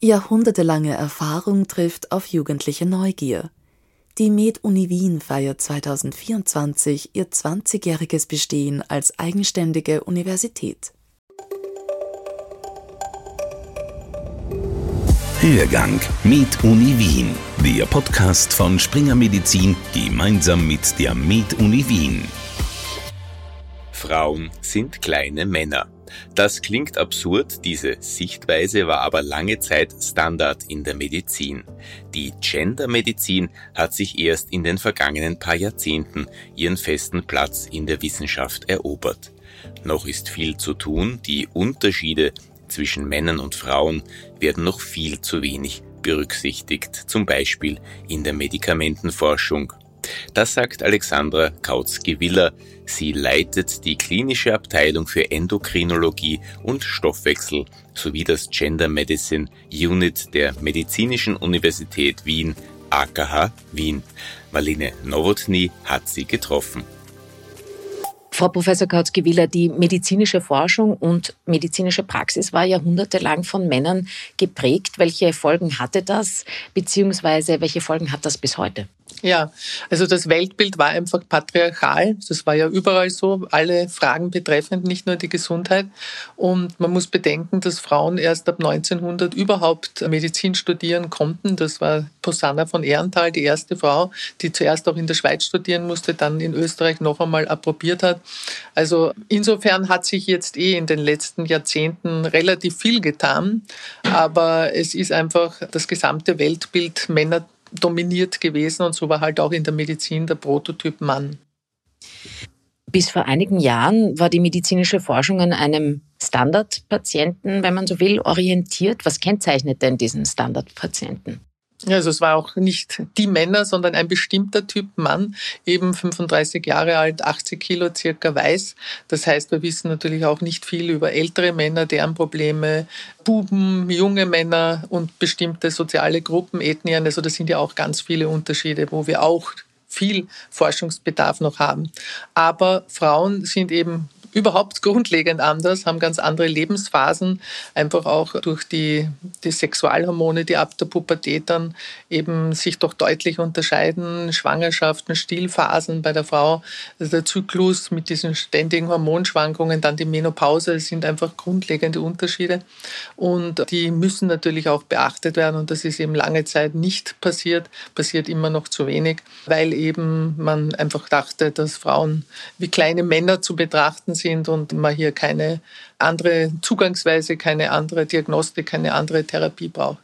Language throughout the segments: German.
Jahrhundertelange Erfahrung trifft auf jugendliche Neugier. Die Med-Uni Wien feiert 2024 ihr 20-jähriges Bestehen als eigenständige Universität. Hörgang Med Uni Wien, der Podcast von Springer Medizin gemeinsam mit der Med Uni Wien. Frauen sind kleine Männer. Das klingt absurd, diese Sichtweise war aber lange Zeit Standard in der Medizin. Die Gendermedizin hat sich erst in den vergangenen paar Jahrzehnten ihren festen Platz in der Wissenschaft erobert. Noch ist viel zu tun, die Unterschiede zwischen Männern und Frauen werden noch viel zu wenig berücksichtigt, zum Beispiel in der Medikamentenforschung das sagt Alexandra Kautzki-Willer. Sie leitet die klinische Abteilung für Endokrinologie und Stoffwechsel sowie das Gender Medicine Unit der Medizinischen Universität Wien, AKH Wien. Marlene Nowotny hat sie getroffen. Frau Professor Kautzki-Willer, die medizinische Forschung und medizinische Praxis war jahrhundertelang von Männern geprägt. Welche Folgen hatte das, beziehungsweise welche Folgen hat das bis heute? Ja, also das Weltbild war einfach patriarchal. Das war ja überall so, alle Fragen betreffend, nicht nur die Gesundheit. Und man muss bedenken, dass Frauen erst ab 1900 überhaupt Medizin studieren konnten. Das war Posanna von Ehrenthal, die erste Frau, die zuerst auch in der Schweiz studieren musste, dann in Österreich noch einmal approbiert hat. Also insofern hat sich jetzt eh in den letzten Jahrzehnten relativ viel getan. Aber es ist einfach das gesamte Weltbild Männer dominiert gewesen und so war halt auch in der Medizin der Prototyp Mann. Bis vor einigen Jahren war die medizinische Forschung an einem Standardpatienten, wenn man so will, orientiert. Was kennzeichnet denn diesen Standardpatienten? Also es war auch nicht die Männer, sondern ein bestimmter Typ Mann, eben 35 Jahre alt, 80 Kilo circa weiß. Das heißt, wir wissen natürlich auch nicht viel über ältere Männer, deren Probleme, Buben, junge Männer und bestimmte soziale Gruppen, Ethnien. Also das sind ja auch ganz viele Unterschiede, wo wir auch viel Forschungsbedarf noch haben. Aber Frauen sind eben überhaupt grundlegend anders, haben ganz andere Lebensphasen, einfach auch durch die, die Sexualhormone, die ab der Pubertät dann eben sich doch deutlich unterscheiden. Schwangerschaften, Stillphasen bei der Frau, also der Zyklus mit diesen ständigen Hormonschwankungen, dann die Menopause, sind einfach grundlegende Unterschiede. Und die müssen natürlich auch beachtet werden. Und das ist eben lange Zeit nicht passiert, passiert immer noch zu wenig, weil eben man einfach dachte, dass Frauen wie kleine Männer zu betrachten sind und man hier keine andere Zugangsweise, keine andere Diagnostik, keine andere Therapie braucht.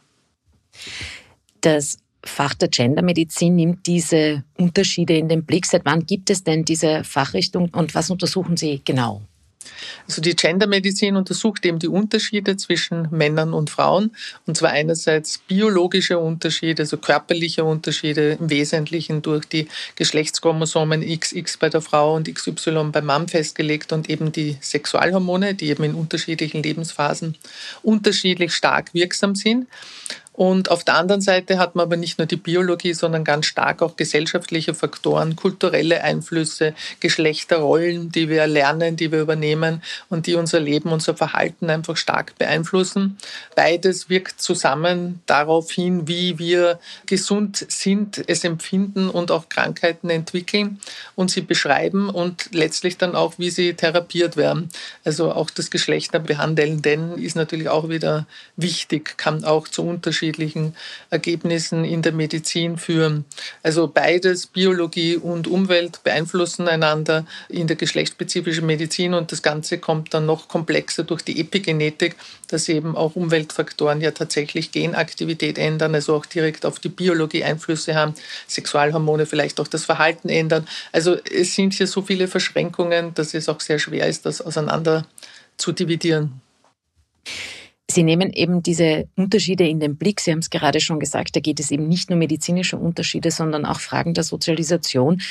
Das Fach der Gendermedizin nimmt diese Unterschiede in den Blick. Seit wann gibt es denn diese Fachrichtung und was untersuchen Sie genau? Also die Gendermedizin untersucht eben die Unterschiede zwischen Männern und Frauen. Und zwar einerseits biologische Unterschiede, also körperliche Unterschiede im Wesentlichen durch die Geschlechtschromosomen XX bei der Frau und XY beim Mann festgelegt und eben die Sexualhormone, die eben in unterschiedlichen Lebensphasen unterschiedlich stark wirksam sind. Und auf der anderen Seite hat man aber nicht nur die Biologie, sondern ganz stark auch gesellschaftliche Faktoren, kulturelle Einflüsse, Geschlechterrollen, die wir lernen, die wir übernehmen und die unser Leben, unser Verhalten einfach stark beeinflussen. Beides wirkt zusammen darauf hin, wie wir gesund sind, es empfinden und auch Krankheiten entwickeln und sie beschreiben und letztlich dann auch, wie sie therapiert werden. Also auch das Geschlechter behandeln, denn ist natürlich auch wieder wichtig, kann auch zu Unterschieden unterschiedlichen Ergebnissen in der Medizin führen. Also beides, Biologie und Umwelt, beeinflussen einander in der geschlechtsspezifischen Medizin und das Ganze kommt dann noch komplexer durch die Epigenetik, dass eben auch Umweltfaktoren ja tatsächlich Genaktivität ändern, also auch direkt auf die Biologie Einflüsse haben, Sexualhormone vielleicht auch das Verhalten ändern. Also es sind hier so viele Verschränkungen, dass es auch sehr schwer ist, das auseinander zu dividieren. Sie nehmen eben diese Unterschiede in den Blick. Sie haben es gerade schon gesagt, da geht es eben nicht nur medizinische Unterschiede, sondern auch Fragen der Sozialisation.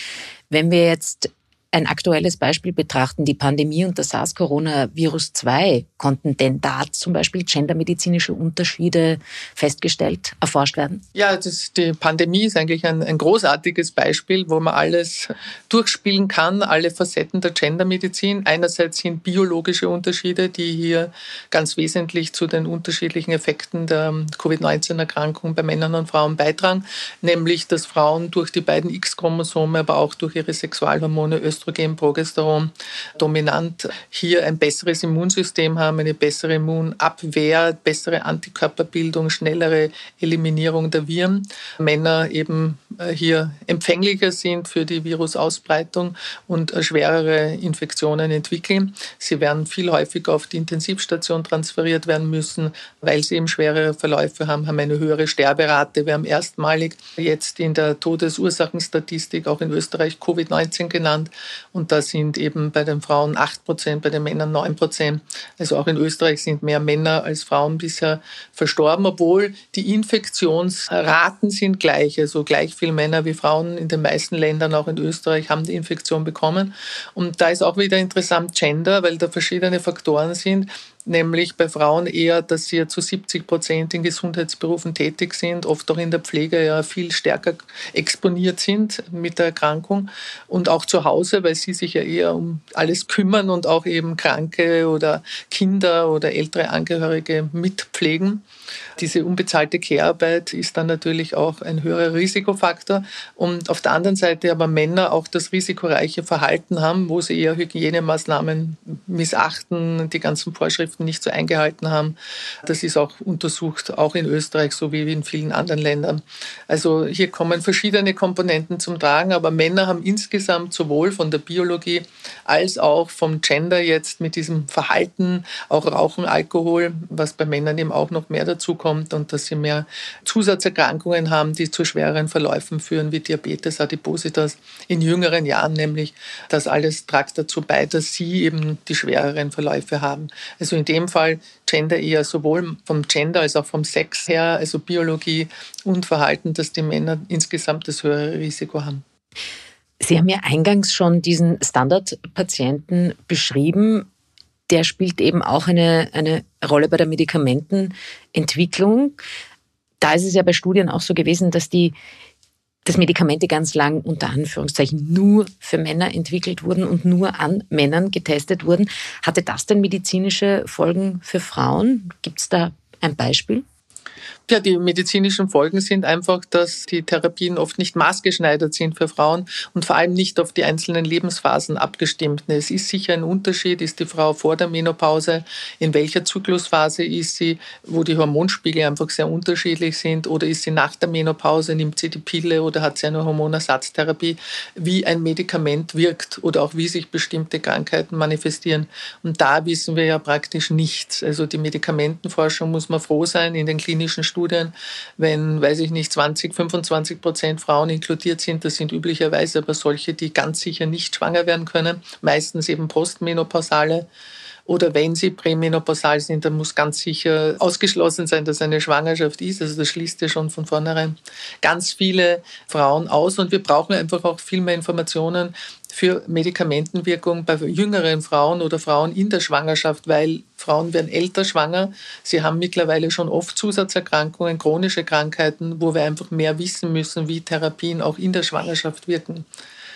Wenn wir jetzt ein aktuelles Beispiel betrachten, die Pandemie und das SARS-Coronavirus 2, konnten denn da zum Beispiel gendermedizinische Unterschiede festgestellt, erforscht werden? Ja, das, die Pandemie ist eigentlich ein, ein großartiges Beispiel, wo man alles durchspielen kann, alle Facetten der Gendermedizin. Einerseits sind biologische Unterschiede, die hier ganz wesentlich zu den unterschiedlichen Effekten der Covid-19-Erkrankung bei Männern und Frauen beitragen, nämlich dass Frauen durch die beiden X-Chromosome, aber auch durch ihre Sexualhormone Östrogen, Progesteron dominant hier ein besseres Immunsystem haben, eine bessere Immunabwehr, bessere Antikörperbildung, schnellere Eliminierung der Viren. Männer eben äh, hier empfänglicher sind für die Virusausbreitung und äh, schwerere Infektionen entwickeln. Sie werden viel häufiger auf die Intensivstation transferiert werden müssen, weil sie eben schwerere Verläufe haben, haben eine höhere Sterberate. Wir haben erstmalig jetzt in der Todesursachenstatistik auch in Österreich Covid-19 genannt und da sind eben bei den Frauen 8 Prozent, bei den Männern 9 Prozent. Also auch in Österreich sind mehr Männer als Frauen bisher verstorben, obwohl die Infektionsraten sind gleich, also gleich viel Männer wie Frauen in den meisten Ländern, auch in Österreich, haben die Infektion bekommen. Und da ist auch wieder interessant Gender, weil da verschiedene Faktoren sind nämlich bei Frauen eher, dass sie ja zu 70 Prozent in Gesundheitsberufen tätig sind, oft auch in der Pflege ja viel stärker exponiert sind mit der Erkrankung und auch zu Hause, weil sie sich ja eher um alles kümmern und auch eben Kranke oder Kinder oder ältere Angehörige mitpflegen. Diese unbezahlte Care-Arbeit ist dann natürlich auch ein höherer Risikofaktor. Und auf der anderen Seite aber Männer auch das risikoreiche Verhalten haben, wo sie eher Hygienemaßnahmen missachten, die ganzen Vorschriften nicht so eingehalten haben. Das ist auch untersucht, auch in Österreich sowie in vielen anderen Ländern. Also hier kommen verschiedene Komponenten zum Tragen, aber Männer haben insgesamt sowohl von der Biologie als auch vom Gender jetzt mit diesem Verhalten, auch Rauchen, Alkohol, was bei Männern eben auch noch mehr dazu kommt und dass sie mehr Zusatzerkrankungen haben, die zu schwereren Verläufen führen, wie Diabetes, Adipositas in jüngeren Jahren nämlich. Das alles tragt dazu bei, dass sie eben die schwereren Verläufe haben. Also in dem Fall Gender eher sowohl vom Gender als auch vom Sex her, also Biologie und Verhalten, dass die Männer insgesamt das höhere Risiko haben. Sie haben ja eingangs schon diesen Standardpatienten beschrieben der spielt eben auch eine, eine Rolle bei der Medikamentenentwicklung. Da ist es ja bei Studien auch so gewesen, dass die dass Medikamente ganz lang unter Anführungszeichen nur für Männer entwickelt wurden und nur an Männern getestet wurden. Hatte das denn medizinische Folgen für Frauen? Gibt es da ein Beispiel? Ja, die medizinischen Folgen sind einfach, dass die Therapien oft nicht maßgeschneidert sind für Frauen und vor allem nicht auf die einzelnen Lebensphasen abgestimmt. Es ist sicher ein Unterschied, ist die Frau vor der Menopause, in welcher Zyklusphase ist sie, wo die Hormonspiegel einfach sehr unterschiedlich sind oder ist sie nach der Menopause, nimmt sie die Pille oder hat sie eine Hormonersatztherapie, wie ein Medikament wirkt oder auch wie sich bestimmte Krankheiten manifestieren. Und da wissen wir ja praktisch nichts. Also die Medikamentenforschung muss man froh sein in den klinischen Studien, wenn, weiß ich nicht, 20, 25 Prozent Frauen inkludiert sind. Das sind üblicherweise aber solche, die ganz sicher nicht schwanger werden können, meistens eben postmenopausale. Oder wenn sie prämenopausal sind, dann muss ganz sicher ausgeschlossen sein, dass eine Schwangerschaft ist. Also das schließt ja schon von vornherein ganz viele Frauen aus. Und wir brauchen einfach auch viel mehr Informationen für Medikamentenwirkung bei jüngeren Frauen oder Frauen in der Schwangerschaft, weil Frauen werden älter schwanger. Sie haben mittlerweile schon oft Zusatzerkrankungen, chronische Krankheiten, wo wir einfach mehr wissen müssen, wie Therapien auch in der Schwangerschaft wirken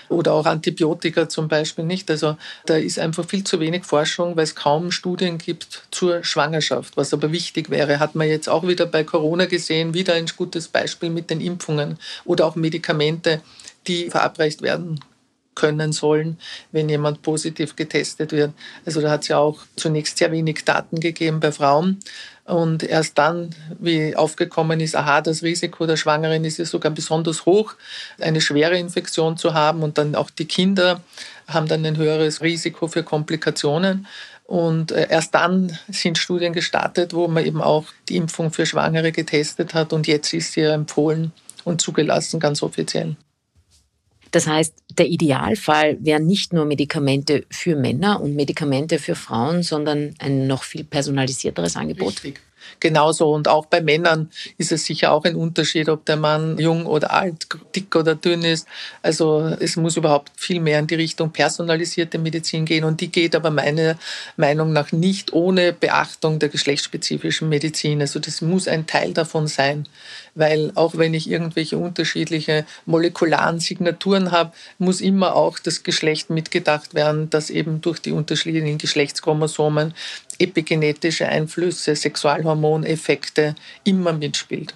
oder auch Antibiotika zum Beispiel nicht. Also da ist einfach viel zu wenig Forschung, weil es kaum Studien gibt zur Schwangerschaft. Was aber wichtig wäre, hat man jetzt auch wieder bei Corona gesehen, wieder ein gutes Beispiel mit den Impfungen oder auch Medikamente, die verabreicht werden können sollen, wenn jemand positiv getestet wird. Also da hat es ja auch zunächst sehr wenig Daten gegeben bei Frauen. Und erst dann, wie aufgekommen ist, aha, das Risiko der Schwangeren ist ja sogar besonders hoch, eine schwere Infektion zu haben. Und dann auch die Kinder haben dann ein höheres Risiko für Komplikationen. Und äh, erst dann sind Studien gestartet, wo man eben auch die Impfung für Schwangere getestet hat. Und jetzt ist sie empfohlen und zugelassen, ganz offiziell. Das heißt, der Idealfall wären nicht nur Medikamente für Männer und Medikamente für Frauen, sondern ein noch viel personalisierteres Angebot. Richtig. Genauso. Und auch bei Männern ist es sicher auch ein Unterschied, ob der Mann jung oder alt, dick oder dünn ist. Also es muss überhaupt viel mehr in die Richtung personalisierte Medizin gehen. Und die geht aber meiner Meinung nach nicht ohne Beachtung der geschlechtsspezifischen Medizin. Also das muss ein Teil davon sein weil auch wenn ich irgendwelche unterschiedliche molekularen Signaturen habe, muss immer auch das Geschlecht mitgedacht werden, dass eben durch die unterschiedlichen Geschlechtschromosomen epigenetische Einflüsse, Sexualhormoneffekte immer mitspielt.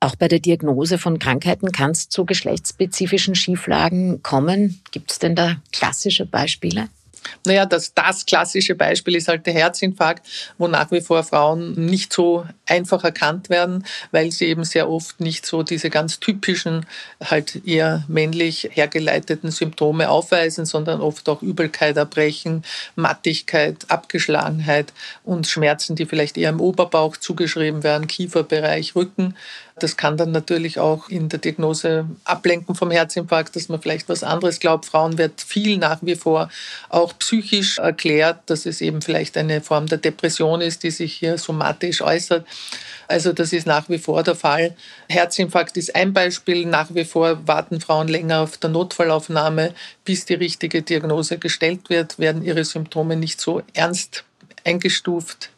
Auch bei der Diagnose von Krankheiten kann es zu geschlechtsspezifischen Schieflagen kommen. Gibt es denn da klassische Beispiele? Naja, das, das klassische Beispiel ist halt der Herzinfarkt, wo nach wie vor Frauen nicht so einfach erkannt werden, weil sie eben sehr oft nicht so diese ganz typischen, halt eher männlich hergeleiteten Symptome aufweisen, sondern oft auch Übelkeit, Erbrechen, Mattigkeit, Abgeschlagenheit und Schmerzen, die vielleicht eher im Oberbauch zugeschrieben werden, Kieferbereich, Rücken. Das kann dann natürlich auch in der Diagnose ablenken vom Herzinfarkt, dass man vielleicht was anderes glaubt. Frauen wird viel nach wie vor psychisch erklärt, dass es eben vielleicht eine Form der Depression ist, die sich hier somatisch äußert. Also das ist nach wie vor der Fall. Herzinfarkt ist ein Beispiel. Nach wie vor warten Frauen länger auf der Notfallaufnahme, bis die richtige Diagnose gestellt wird, werden ihre Symptome nicht so ernst eingestuft.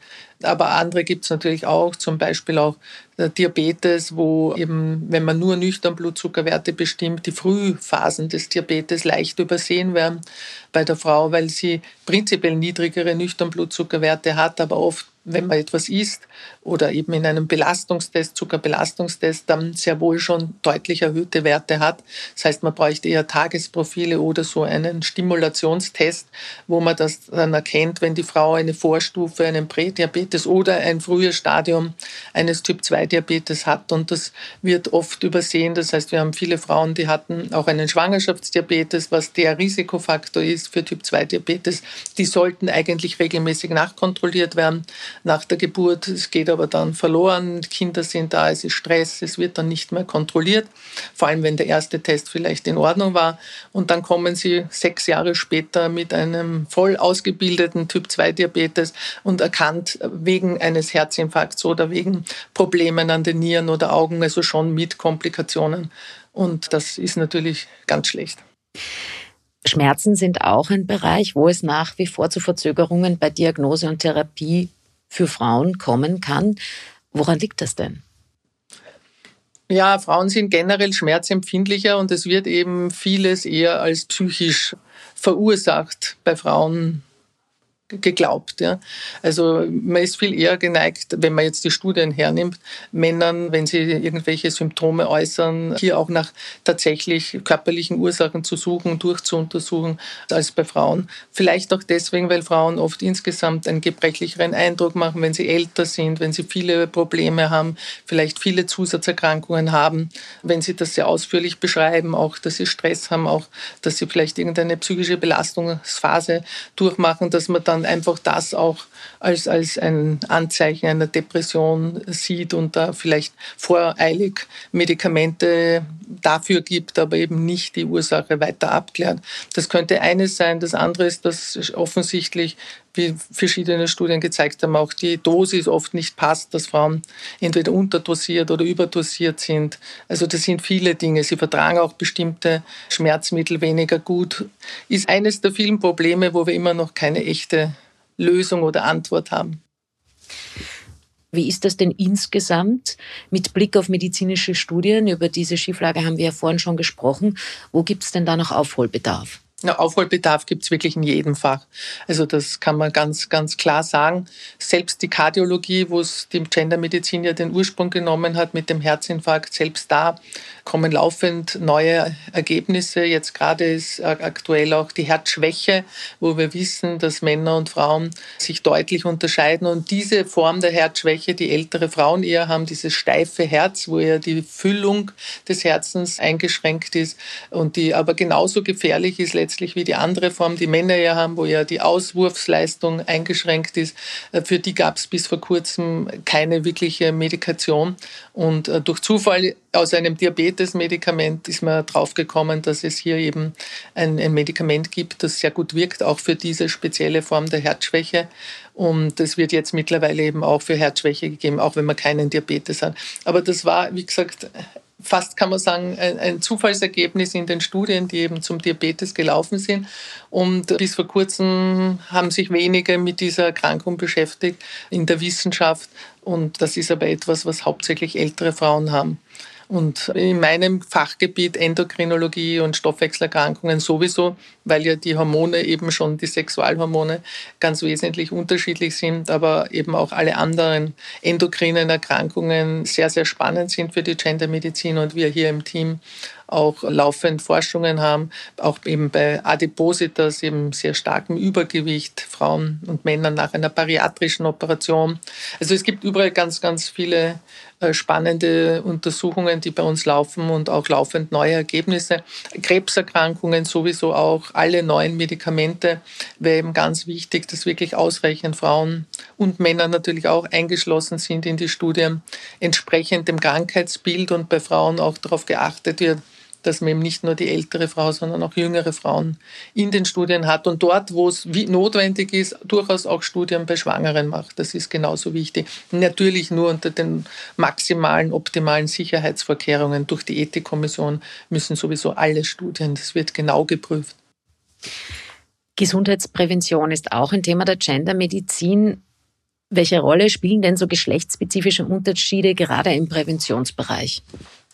Aber andere gibt es natürlich auch, zum Beispiel auch Diabetes, wo eben, wenn man nur nüchtern Blutzuckerwerte bestimmt, die Frühphasen des Diabetes leicht übersehen werden bei der Frau, weil sie prinzipiell niedrigere nüchtern Blutzuckerwerte hat, aber oft wenn man etwas isst oder eben in einem Belastungstest, Zuckerbelastungstest, dann sehr wohl schon deutlich erhöhte Werte hat. Das heißt, man bräuchte eher Tagesprofile oder so einen Stimulationstest, wo man das dann erkennt, wenn die Frau eine Vorstufe, einen Prädiabetes oder ein frühes Stadium eines Typ-2-Diabetes hat. Und das wird oft übersehen. Das heißt, wir haben viele Frauen, die hatten auch einen Schwangerschaftsdiabetes, was der Risikofaktor ist für Typ-2-Diabetes. Die sollten eigentlich regelmäßig nachkontrolliert werden nach der Geburt. Es geht aber dann verloren, Kinder sind da, es ist Stress, es wird dann nicht mehr kontrolliert, vor allem wenn der erste Test vielleicht in Ordnung war. Und dann kommen sie sechs Jahre später mit einem voll ausgebildeten Typ-2-Diabetes und erkannt wegen eines Herzinfarkts oder wegen Problemen an den Nieren oder Augen, also schon mit Komplikationen. Und das ist natürlich ganz schlecht. Schmerzen sind auch ein Bereich, wo es nach wie vor zu Verzögerungen bei Diagnose und Therapie für Frauen kommen kann. Woran liegt das denn? Ja, Frauen sind generell schmerzempfindlicher und es wird eben vieles eher als psychisch verursacht bei Frauen geglaubt. Ja. Also man ist viel eher geneigt, wenn man jetzt die Studien hernimmt, Männern, wenn sie irgendwelche Symptome äußern, hier auch nach tatsächlich körperlichen Ursachen zu suchen, durchzuuntersuchen, als bei Frauen. Vielleicht auch deswegen, weil Frauen oft insgesamt einen gebrechlicheren Eindruck machen, wenn sie älter sind, wenn sie viele Probleme haben, vielleicht viele Zusatzerkrankungen haben, wenn sie das sehr ausführlich beschreiben, auch dass sie Stress haben, auch dass sie vielleicht irgendeine psychische Belastungsphase durchmachen, dass man dann dann einfach das auch als, als ein Anzeichen einer Depression sieht und da vielleicht voreilig Medikamente dafür gibt, aber eben nicht die Ursache weiter abklärt. Das könnte eines sein. Das andere ist, dass offensichtlich wie verschiedene Studien gezeigt haben, auch die Dosis oft nicht passt, dass Frauen entweder unterdosiert oder überdosiert sind. Also das sind viele Dinge. Sie vertragen auch bestimmte Schmerzmittel weniger gut. Ist eines der vielen Probleme, wo wir immer noch keine echte Lösung oder Antwort haben. Wie ist das denn insgesamt mit Blick auf medizinische Studien? Über diese Schieflage haben wir ja vorhin schon gesprochen. Wo gibt es denn da noch Aufholbedarf? Na, Aufholbedarf gibt es wirklich in jedem Fach. Also das kann man ganz, ganz klar sagen. Selbst die Kardiologie, wo es die Gendermedizin ja den Ursprung genommen hat mit dem Herzinfarkt, selbst da kommen laufend neue Ergebnisse. Jetzt gerade ist aktuell auch die Herzschwäche, wo wir wissen, dass Männer und Frauen sich deutlich unterscheiden. Und diese Form der Herzschwäche, die ältere Frauen eher haben, dieses steife Herz, wo ja die Füllung des Herzens eingeschränkt ist und die aber genauso gefährlich ist grundsätzlich wie die andere Form, die Männer ja haben, wo ja die Auswurfsleistung eingeschränkt ist. Äh, für die gab es bis vor kurzem keine wirkliche Medikation. Und äh, durch Zufall aus einem Diabetes-Medikament ist man draufgekommen, dass es hier eben ein, ein Medikament gibt, das sehr gut wirkt, auch für diese spezielle Form der Herzschwäche. Und das wird jetzt mittlerweile eben auch für Herzschwäche gegeben, auch wenn man keinen Diabetes hat. Aber das war, wie gesagt, fast kann man sagen, ein, Zufallsergebnis in den Studien, die eben zum Diabetes gelaufen sind. Und bis vor kurzem haben sich wenige mit dieser Erkrankung beschäftigt in der Wissenschaft. Und das ist aber etwas, was hauptsächlich ältere Frauen haben. Und in meinem Fachgebiet Endokrinologie und Stoffwechselerkrankungen sowieso, weil ja die Hormone eben schon, die Sexualhormone, ganz wesentlich unterschiedlich sind, aber eben auch alle anderen endokrinen Erkrankungen sehr, sehr spannend sind für die Gendermedizin und wir hier im Team auch laufend Forschungen haben, auch eben bei Adipositas, eben sehr starkem Übergewicht, Frauen und Männern nach einer bariatrischen Operation. Also es gibt überall ganz, ganz viele spannende Untersuchungen, die bei uns laufen und auch laufend neue Ergebnisse. Krebserkrankungen sowieso auch, alle neuen Medikamente wäre eben ganz wichtig, dass wirklich ausreichend Frauen und Männer natürlich auch eingeschlossen sind in die Studien, entsprechend dem Krankheitsbild und bei Frauen auch darauf geachtet wird, dass man eben nicht nur die ältere Frau, sondern auch jüngere Frauen in den Studien hat und dort, wo es notwendig ist, durchaus auch Studien bei Schwangeren macht. Das ist genauso wichtig. Natürlich nur unter den maximalen, optimalen Sicherheitsvorkehrungen. Durch die Ethikkommission müssen sowieso alle Studien, das wird genau geprüft. Gesundheitsprävention ist auch ein Thema der Gendermedizin. Welche Rolle spielen denn so geschlechtsspezifische Unterschiede gerade im Präventionsbereich?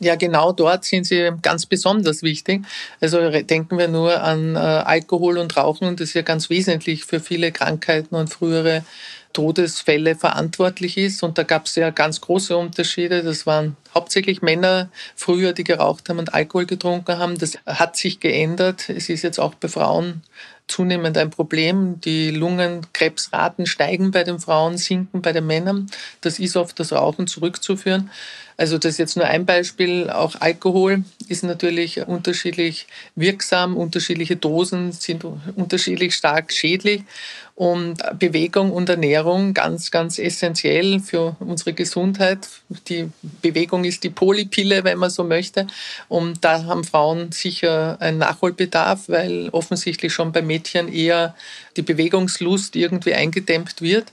Ja, genau dort sind sie ganz besonders wichtig. Also denken wir nur an äh, Alkohol und Rauchen. Das ja ganz wesentlich für viele Krankheiten und frühere Todesfälle verantwortlich ist. Und da gab es ja ganz große Unterschiede. Das waren hauptsächlich Männer früher, die geraucht haben und Alkohol getrunken haben. Das hat sich geändert. Es ist jetzt auch bei Frauen zunehmend ein Problem. Die Lungenkrebsraten steigen bei den Frauen, sinken bei den Männern. Das ist auf das Rauchen zurückzuführen. Also das ist jetzt nur ein Beispiel. Auch Alkohol ist natürlich unterschiedlich wirksam. Unterschiedliche Dosen sind unterschiedlich stark schädlich. Und Bewegung und Ernährung ganz, ganz essentiell für unsere Gesundheit. Die Bewegung ist die Polypille, wenn man so möchte. Und da haben Frauen sicher einen Nachholbedarf, weil offensichtlich schon bei Mädchen eher die Bewegungslust irgendwie eingedämmt wird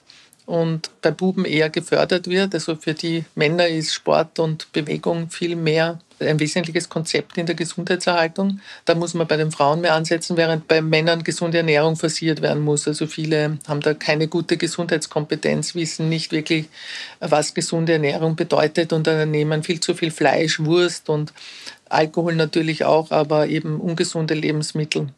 und bei Buben eher gefördert wird. Also für die Männer ist Sport und Bewegung viel mehr ein wesentliches Konzept in der Gesundheitserhaltung. Da muss man bei den Frauen mehr ansetzen, während bei Männern gesunde Ernährung forciert werden muss. Also viele haben da keine gute Gesundheitskompetenz, wissen nicht wirklich, was gesunde Ernährung bedeutet und dann nehmen viel zu viel Fleisch, Wurst und Alkohol natürlich auch, aber eben ungesunde Lebensmittel.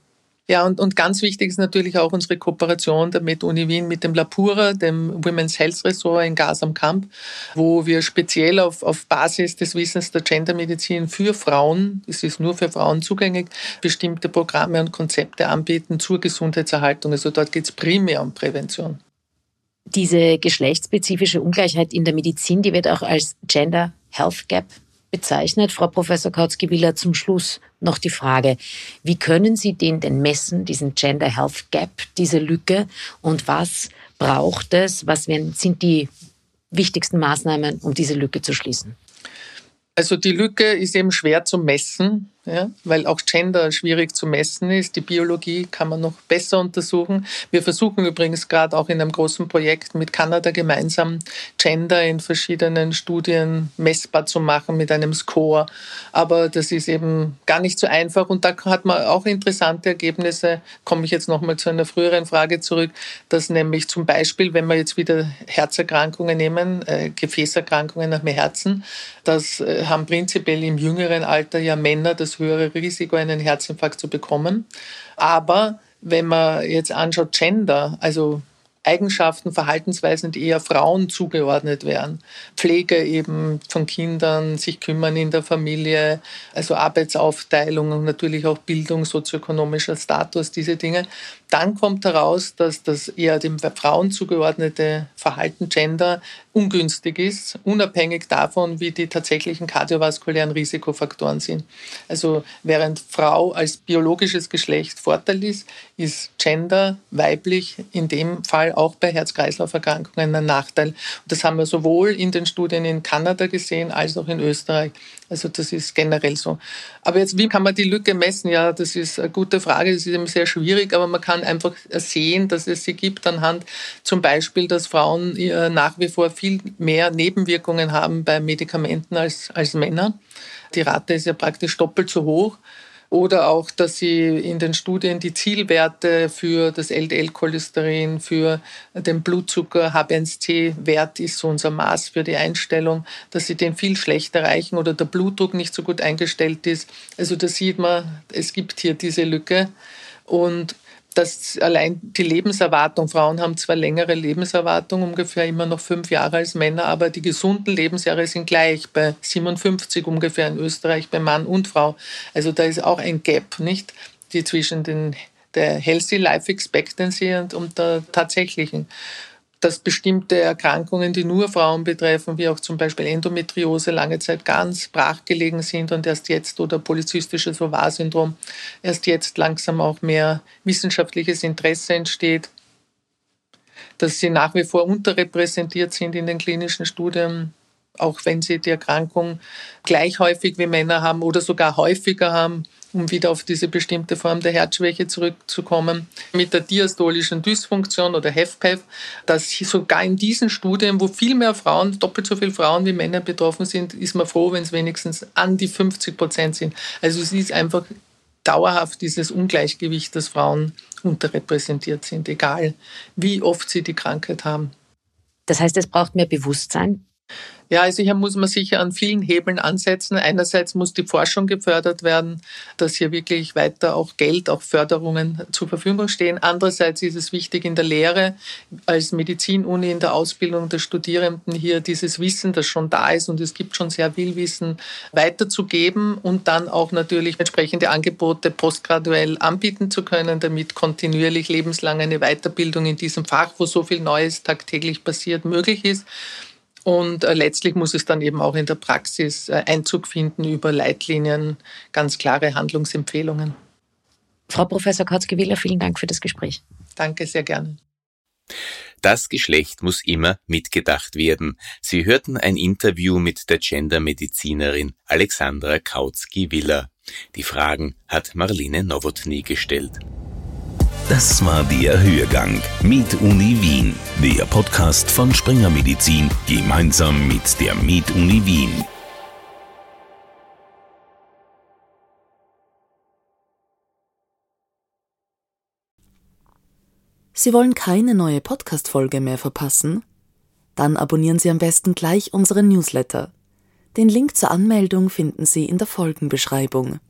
Ja, und, und ganz wichtig ist natürlich auch unsere Kooperation der Med-Uni Wien mit dem Lapura, dem Women's Health Ressort in Gas am Kamp, wo wir speziell auf, auf Basis des Wissens der Gendermedizin für Frauen, es ist nur für Frauen zugänglich, bestimmte Programme und Konzepte anbieten zur Gesundheitserhaltung. Also dort geht es primär um Prävention. Diese geschlechtsspezifische Ungleichheit in der Medizin, die wird auch als Gender Health Gap bezeichnet. Frau Professor Kautzki-Willer, zum Schluss noch die Frage, wie können Sie den denn messen, diesen Gender Health Gap, diese Lücke und was braucht es, was sind die wichtigsten Maßnahmen, um diese Lücke zu schließen? Also die Lücke ist eben schwer zu messen ja, weil auch Gender schwierig zu messen ist. Die Biologie kann man noch besser untersuchen. Wir versuchen übrigens gerade auch in einem großen Projekt mit Kanada gemeinsam Gender in verschiedenen Studien messbar zu machen mit einem Score. Aber das ist eben gar nicht so einfach und da hat man auch interessante Ergebnisse. Komme ich jetzt nochmal zu einer früheren Frage zurück, dass nämlich zum Beispiel, wenn wir jetzt wieder Herzerkrankungen nehmen, äh, Gefäßerkrankungen nach dem Herzen, das äh, haben prinzipiell im jüngeren Alter ja Männer das das höhere Risiko, einen Herzinfarkt zu bekommen. Aber wenn man jetzt anschaut, Gender, also Eigenschaften, Verhaltensweisen, die eher Frauen zugeordnet werden. Pflege eben von Kindern, sich kümmern in der Familie, also Arbeitsaufteilung und natürlich auch Bildung, sozioökonomischer Status, diese Dinge. Dann kommt heraus, dass das eher dem Frauen zugeordnete Verhalten Gender ungünstig ist, unabhängig davon, wie die tatsächlichen kardiovaskulären Risikofaktoren sind. Also während Frau als biologisches Geschlecht Vorteil ist, ist Gender weiblich in dem Fall auch bei Herz-Kreislauf-Erkrankungen ein Nachteil. Und das haben wir sowohl in den Studien in Kanada gesehen als auch in Österreich. Also das ist generell so. Aber jetzt, wie kann man die Lücke messen? Ja, das ist eine gute Frage. Das ist eben sehr schwierig, aber man kann einfach sehen, dass es sie gibt anhand zum Beispiel, dass Frauen äh, nach wie vor viel mehr Nebenwirkungen haben bei Medikamenten als, als Männer. Die Rate ist ja praktisch doppelt so hoch. Oder auch, dass sie in den Studien die Zielwerte für das LDL-Cholesterin, für den Blutzucker, H1C-Wert ist so unser Maß für die Einstellung, dass sie den viel schlechter erreichen oder der Blutdruck nicht so gut eingestellt ist. Also da sieht man, es gibt hier diese Lücke. Und dass allein die Lebenserwartung, Frauen haben zwar längere Lebenserwartung, ungefähr immer noch fünf Jahre als Männer, aber die gesunden Lebensjahre sind gleich, bei 57 ungefähr in Österreich, bei Mann und Frau. Also da ist auch ein Gap, nicht? Die zwischen den, der Healthy Life Expectancy und, und der tatsächlichen dass bestimmte Erkrankungen, die nur Frauen betreffen, wie auch zum Beispiel Endometriose, lange Zeit ganz brachgelegen sind und erst jetzt oder polyzystisches Ovar-Syndrom erst jetzt langsam auch mehr wissenschaftliches Interesse entsteht, dass sie nach wie vor unterrepräsentiert sind in den klinischen Studien, auch wenn sie die Erkrankung gleich häufig wie Männer haben oder sogar häufiger haben um wieder auf diese bestimmte Form der Herzschwäche zurückzukommen, mit der diastolischen Dysfunktion oder HFpEF, dass sogar in diesen Studien, wo viel mehr Frauen, doppelt so viele Frauen wie Männer betroffen sind, ist man froh, wenn es wenigstens an die 50 Prozent sind. Also es ist einfach dauerhaft dieses Ungleichgewicht, dass Frauen unterrepräsentiert sind, egal wie oft sie die Krankheit haben. Das heißt, es braucht mehr Bewusstsein ja, also hier muss man sicher an vielen Hebeln ansetzen. Einerseits muss die Forschung gefördert werden, dass hier wirklich weiter auch Geld, auch Förderungen zur Verfügung stehen. Andererseits ist es wichtig in der Lehre als Medizinuni in der Ausbildung der Studierenden hier dieses Wissen, das schon da ist und es gibt schon sehr viel Wissen, weiterzugeben und dann auch natürlich entsprechende Angebote postgraduell anbieten zu können, damit kontinuierlich lebenslang eine Weiterbildung in diesem Fach, wo so viel Neues tagtäglich passiert, möglich ist. Und äh, letztlich muss es dann eben auch in der Praxis äh, Einzug finden über Leitlinien, ganz klare Handlungsempfehlungen. Frau Professor Kautzke-Wieler, vielen Dank für das Gespräch. Danke, sehr gerne. Das Geschlecht muss immer mitgedacht werden. Sie hörten ein Interview mit der Gendermedizinerin Alexandra Kautsky-Willer. Die Fragen hat Marlene Nowotny gestellt. Das war der Hörgang mit Uni Wien, der Podcast von Springer Medizin gemeinsam mit der Med Uni Wien. Sie wollen keine neue Podcast-Folge mehr verpassen? Dann abonnieren Sie am besten gleich unseren Newsletter. Den Link zur Anmeldung finden Sie in der Folgenbeschreibung.